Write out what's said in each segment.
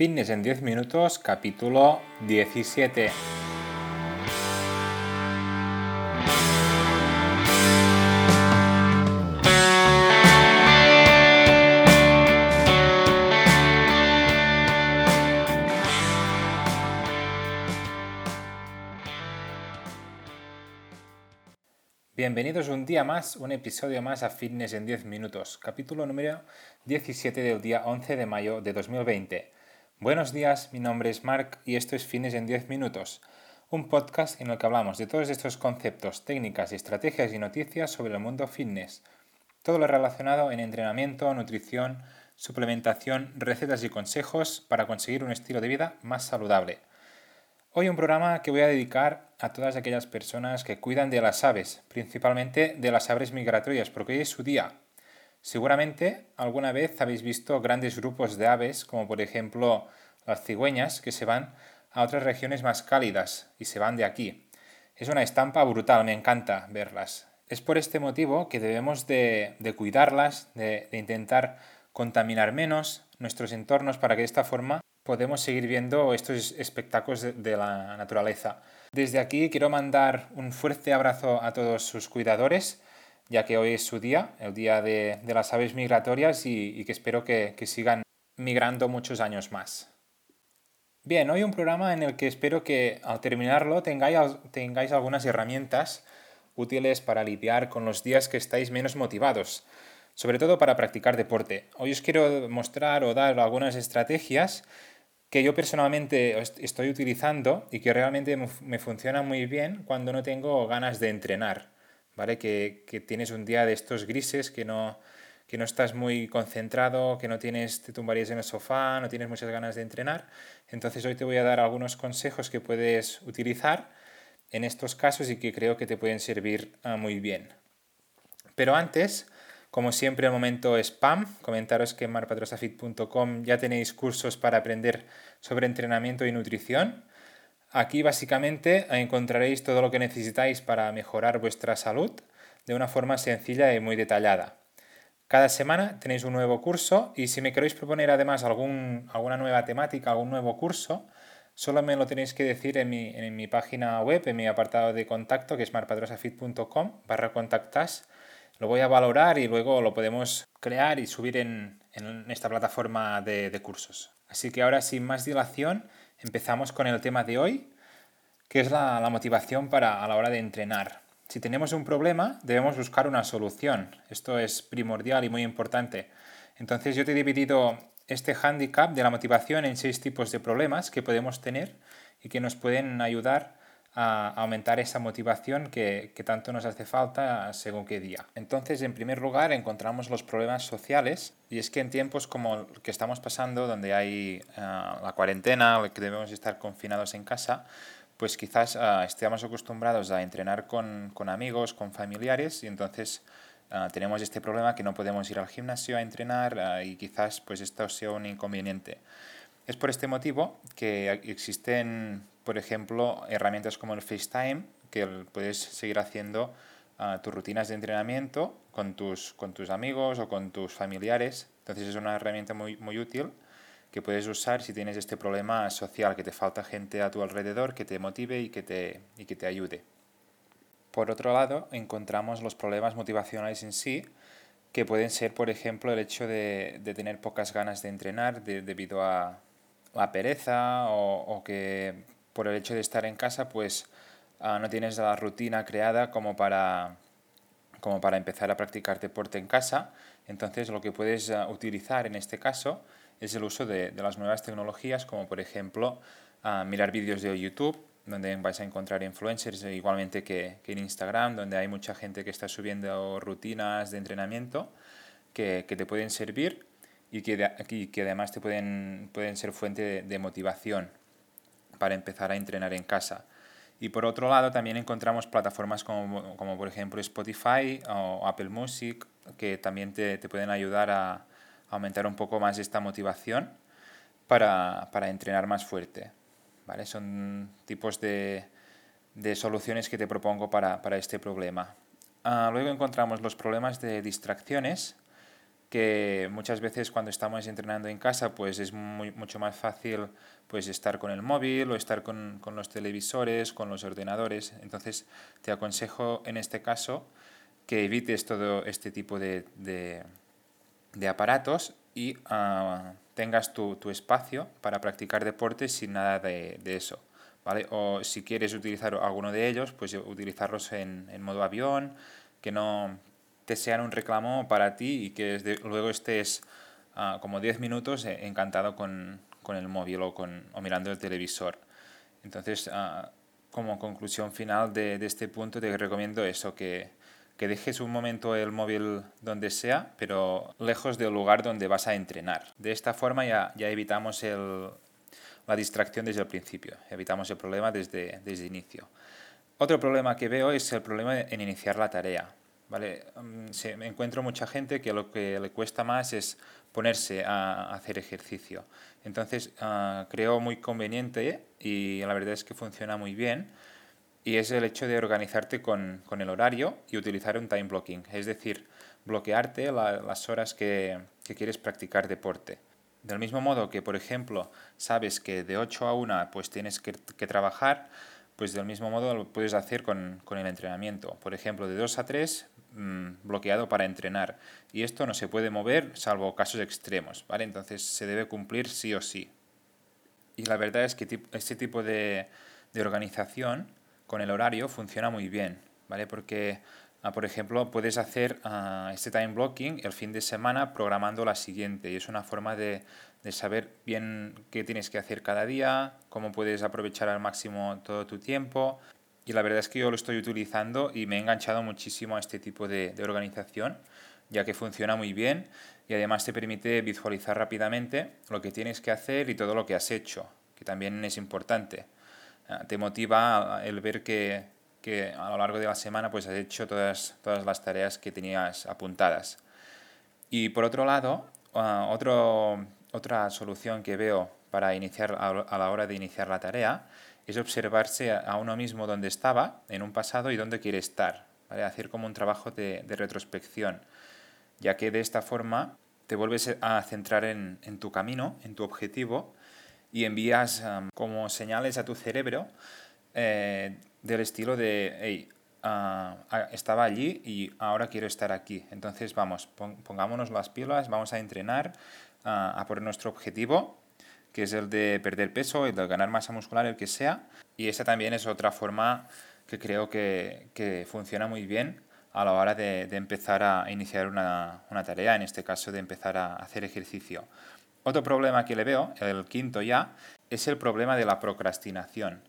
Fitness en 10 minutos, capítulo 17. Bienvenidos un día más, un episodio más a Fitness en 10 minutos, capítulo número 17 del día 11 de mayo de 2020. Buenos días, mi nombre es Mark y esto es Fines en 10 Minutos, un podcast en el que hablamos de todos estos conceptos, técnicas, estrategias y noticias sobre el mundo fitness. Todo lo relacionado en entrenamiento, nutrición, suplementación, recetas y consejos para conseguir un estilo de vida más saludable. Hoy un programa que voy a dedicar a todas aquellas personas que cuidan de las aves, principalmente de las aves migratorias, porque hoy es su día, Seguramente alguna vez habéis visto grandes grupos de aves, como por ejemplo las cigüeñas, que se van a otras regiones más cálidas y se van de aquí. Es una estampa brutal, me encanta verlas. Es por este motivo que debemos de, cuidarlas, de, intentar contaminar menos nuestros entornos para que de esta forma podemos seguir viendo estos espectáculos de la naturaleza. Desde aquí quiero mandar un fuerte abrazo a todos sus cuidadores ya que hoy es su día, el día de, las aves migratorias y, que espero que, sigan migrando muchos años más. Bien, hoy un programa en el que espero que al terminarlo tengáis, tengáis algunas herramientas útiles para lidiar con los días que estáis menos motivados, sobre todo para practicar deporte. Hoy os quiero mostrar o dar algunas estrategias que yo personalmente estoy utilizando y que realmente me funcionan muy bien cuando no tengo ganas de entrenar. ¿Vale? Que, tienes un día de estos grises, que no, que no estás muy concentrado, que no tienes, te tumbarías en el sofá, no tienes muchas ganas de entrenar. Entonces hoy te voy a dar algunos consejos que puedes utilizar en estos casos y que creo que te pueden servir ah, muy bien. Pero antes, como siempre, el momento spam. Comentaros que en marpatrosafit.com ya tenéis cursos para aprender sobre entrenamiento y nutrición. Aquí básicamente encontraréis todo lo que necesitáis para mejorar vuestra salud de una forma sencilla y muy detallada. Cada semana tenéis un nuevo curso y si me queréis proponer además algún, alguna nueva temática, algún nuevo curso, solo me lo tenéis que decir en mi, página web, en mi apartado de contacto que es marpadrosafit.com barra contactas. Lo voy a valorar y luego lo podemos crear y subir en, esta plataforma de, de cursos. Así que ahora sin más dilación, Empezamos con el tema de hoy, que es la, motivación para a la hora de entrenar. Si tenemos un problema, debemos buscar una solución. Esto es primordial y muy importante. Entonces yo te he dividido este handicap de la motivación en seis tipos de problemas que podemos tener y que nos pueden ayudar a aumentar esa motivación que, tanto nos hace falta según qué día. Entonces, en primer lugar, encontramos los problemas sociales y es que en tiempos como el que estamos pasando, donde hay eh, la cuarentena, que debemos estar confinados en casa, pues quizás uh, estemos acostumbrados a entrenar con, con, amigos, con familiares y entonces eh, tenemos este problema que no podemos ir al gimnasio a entrenar y quizás pues esto sea un inconveniente. Es por este motivo que existen por ejemplo, herramientas como el FaceTime, que puedes seguir haciendo ah, tus rutinas de entrenamiento con tus, con tus amigos o con tus familiares. Entonces es una herramienta muy, muy útil que puedes usar si tienes este problema social, que te falta gente a tu alrededor que te motive y que te, y que te ayude. Por otro lado, encontramos los problemas motivacionales en sí, que pueden ser, por ejemplo, el hecho de, de tener pocas ganas de entrenar debido a la pereza o, o que por el hecho de estar en casa, pues ah, no tienes la rutina creada como para, como para empezar a practicar deporte en casa. Entonces lo que puedes ah, utilizar en este caso es el uso de, las nuevas tecnologías, como por ejemplo ah, mirar vídeos de YouTube, donde vais a encontrar influencers igualmente que, en Instagram, donde hay mucha gente que está subiendo rutinas de entrenamiento que, te pueden servir y que, que además te pueden, pueden ser fuente de motivación para empezar a entrenar en casa. Y por otro lado, también encontramos plataformas como, como por ejemplo Spotify o Apple Music, que también te, te pueden ayudar a, aumentar un poco más esta motivación para, para entrenar más fuerte. ¿vale? Son tipos de, de soluciones que te propongo para, para este problema. Ah, luego encontramos los problemas de distracciones, que muchas veces cuando estamos entrenando en casa pues es muy, mucho más fácil pues estar con el móvil o estar con, con, los televisores, con los ordenadores. Entonces te aconsejo en este caso que evites todo este tipo de, de, de aparatos y uh, tengas tu, tu, espacio para practicar deporte sin nada de, de, eso. ¿vale? O si quieres utilizar alguno de ellos, pues utilizarlos en, en modo avión, que no, te sean un reclamo para ti y que luego estés uh, como 10 minutos eh, encantado con, con, el móvil o, con, o mirando el televisor. Entonces, uh, como conclusión final de, de, este punto, te recomiendo eso, que, que dejes un momento el móvil donde sea, pero lejos del lugar donde vas a entrenar. De esta forma ya, ya evitamos el, la distracción desde el principio, evitamos el problema desde, desde el inicio. Otro problema que veo es el problema en iniciar la tarea. ¿Vale? Mm, se, me encuentro mucha gente que lo que le cuesta más es ponerse a, hacer ejercicio. Entonces uh, creo muy conveniente y la verdad es que funciona muy bien y es el hecho de organizarte con, con el horario y utilizar un time blocking, es decir, bloquearte la, las horas que, que, quieres practicar deporte. Del mismo modo que, por ejemplo, sabes que de 8 a 1 pues tienes que, que trabajar, pues del mismo modo lo puedes hacer con, con el entrenamiento. Por ejemplo, de 2 a 3 mmm, bloqueado para entrenar. Y esto no se puede mover salvo casos extremos, ¿vale? Entonces se debe cumplir sí o sí. Y la verdad es que este tipo de, de organización con el horario funciona muy bien, ¿vale? Porque, uh, por ejemplo, puedes hacer uh, este time blocking el fin de semana programando la siguiente y es una forma de, de saber bien qué tienes que hacer cada día, cómo puedes aprovechar al máximo todo tu tiempo y la verdad es que yo lo estoy utilizando y me he enganchado muchísimo a este tipo de, organización, ya que funciona muy bien y además te permite visualizar rápidamente lo que tienes que hacer y todo lo que has hecho, que también es importante. Ah, te motiva el ver que, que a lo largo de la semana pues has hecho todas, todas las tareas que tenías apuntadas. Y por otro lado, uh, otra solución que veo para iniciar a la hora de iniciar la tarea es observarse a uno mismo donde estaba en un pasado y dónde quiere estar, ¿vale? hacer como un trabajo de, de, retrospección, ya que de esta forma te vuelves a centrar en, tu camino, en tu objetivo, y envías como señales a tu cerebro eh, del estilo de, hey, uh, estaba allí y ahora quiero estar aquí. Entonces vamos, pongámonos las pilas, vamos a entrenar uh, a por nuestro objetivo que es el de perder peso, el de ganar masa muscular, el que sea. Y esa también es otra forma que creo que, que funciona muy bien a la hora de, de empezar a iniciar una, una, tarea, en este caso de empezar a hacer ejercicio. Otro problema que le veo, el quinto ya, es el problema de la procrastinación.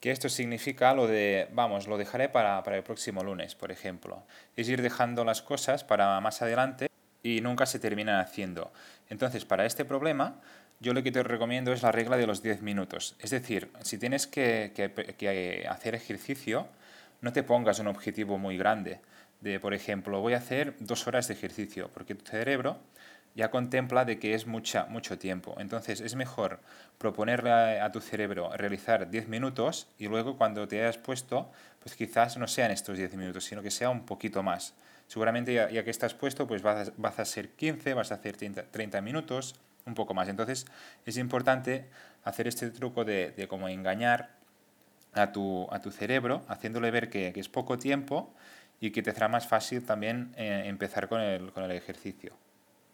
Que esto significa lo de, vamos, lo dejaré para, para el próximo lunes, por ejemplo. Es ir dejando las cosas para más adelante y nunca se terminan haciendo. Entonces, para este problema, yo lo que te recomiendo es la regla de los 10 minutos. Es decir, si tienes que, que, que, hacer ejercicio, no te pongas un objetivo muy grande. De, por ejemplo, voy a hacer dos horas de ejercicio, porque tu cerebro ya contempla de que es mucha, mucho tiempo. Entonces es mejor proponerle a, a tu cerebro realizar 10 minutos y luego cuando te hayas puesto, pues quizás no sean estos 10 minutos, sino que sea un poquito más. Seguramente ya, ya que estás puesto, pues vas vas a hacer 15, vas a hacer 30, 30 minutos, un poco más. Entonces es importante hacer este truco de, de como engañar a tu, a tu cerebro, haciéndole ver que, que, es poco tiempo y que te será más fácil también eh, empezar con el, con el, ejercicio.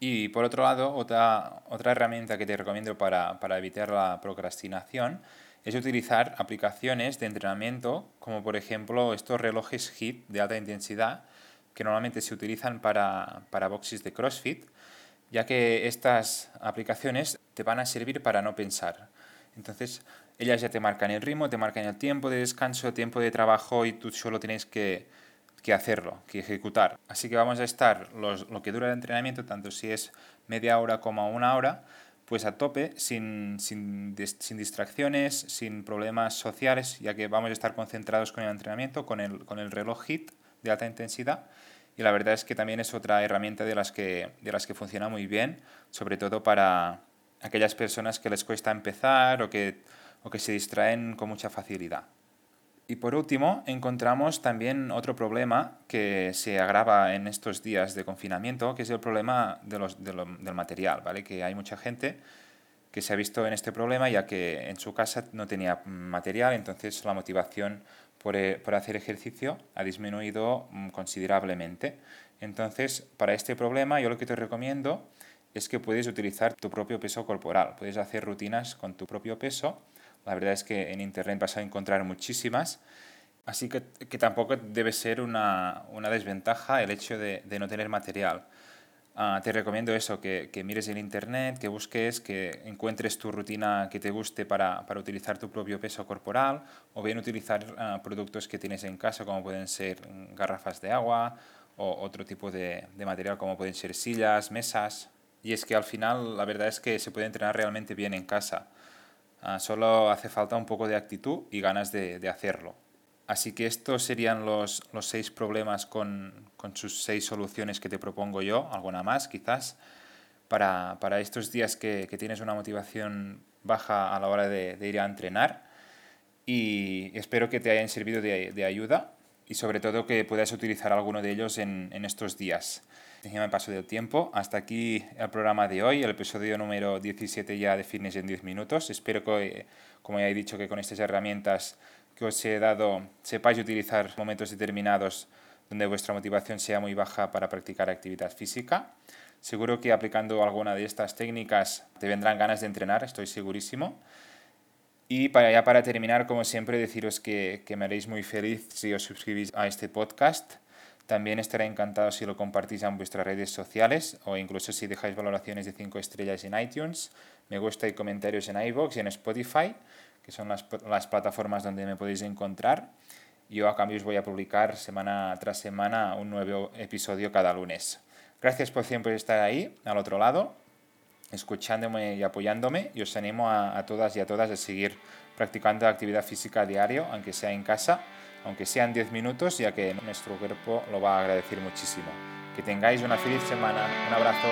Y por otro lado, otra, otra herramienta que te recomiendo para, para evitar la procrastinación es utilizar aplicaciones de entrenamiento como por ejemplo estos relojes HIIT de alta intensidad que normalmente se utilizan para, para boxes de CrossFit ya que estas aplicaciones te van a servir para no pensar. Entonces, ellas ya te marcan el ritmo, te marcan el tiempo de descanso, el tiempo de trabajo y tú solo tienes que, que hacerlo, que ejecutar. Así que vamos a estar lo que dura el entrenamiento, tanto si es media hora como una hora, pues a tope, sin, sin, sin distracciones, sin problemas sociales, ya que vamos a estar concentrados con el entrenamiento, con el, con el reloj HIT de alta intensidad y la verdad es que también es otra herramienta de las que, de las que funciona muy bien, sobre todo para aquellas personas que les cuesta empezar o que, o que se distraen con mucha facilidad. Y por último, encontramos también otro problema que se agrava en estos días de confinamiento, que es el problema de los, del material, ¿vale? Que hay mucha gente que se ha visto en este problema ya que en su casa no tenía material, entonces la motivación por, eh, por hacer ejercicio ha disminuido mm, considerablemente. Entonces, para este problema yo lo que te recomiendo es que puedes utilizar tu propio peso corporal, puedes hacer rutinas con tu propio peso la verdad es que en Internet vas a encontrar muchísimas. Así que, que tampoco debe ser una, una desventaja el hecho de, de no tener material. Uh, te recomiendo eso, que, que, mires en Internet, que busques, que encuentres tu rutina que te guste para, para utilizar tu propio peso corporal o bien utilizar uh, productos que tienes en casa como pueden ser garrafas de agua o otro tipo de, de material como pueden ser sillas, mesas. Y es que al final la verdad es que se puede entrenar realmente bien en casa. Ah, solo hace falta un poco de actitud y ganas de, de hacerlo. Así que estos serían los, los seis problemas con, con, sus seis soluciones que te propongo yo, alguna más quizás, para, para estos días que, que, tienes una motivación baja a la hora de, de, ir a entrenar. Y espero que te hayan servido de, de ayuda y sobre todo que puedas utilizar alguno de ellos en, en estos días encima me paso del tiempo. Hasta aquí el programa de hoy, el episodio número 17 ya de Fitness en 10 minutos. Espero que, como ya he dicho, que con estas herramientas que os he dado sepáis utilizar momentos determinados donde vuestra motivación sea muy baja para practicar actividad física. Seguro que aplicando alguna de estas técnicas te vendrán ganas de entrenar, estoy segurísimo. Y para, ya para terminar, como siempre, deciros que, que me haréis muy feliz si os suscribís a este podcast también estaré encantado si lo compartís en vuestras redes sociales o incluso si dejáis valoraciones de 5 estrellas en iTunes, me gusta y comentarios en iVoox y en Spotify, que son las, las plataformas donde me podéis encontrar. Yo a cambio os voy a publicar semana tras semana un nuevo episodio cada lunes. Gracias por siempre estar ahí, al otro lado, escuchándome y apoyándome y os animo a, a todas y a todas a seguir practicando actividad física a diario, aunque sea en casa aunque sean 10 minutos, ya que nuestro cuerpo lo va a agradecer muchísimo. Que tengáis una feliz semana. Un abrazo.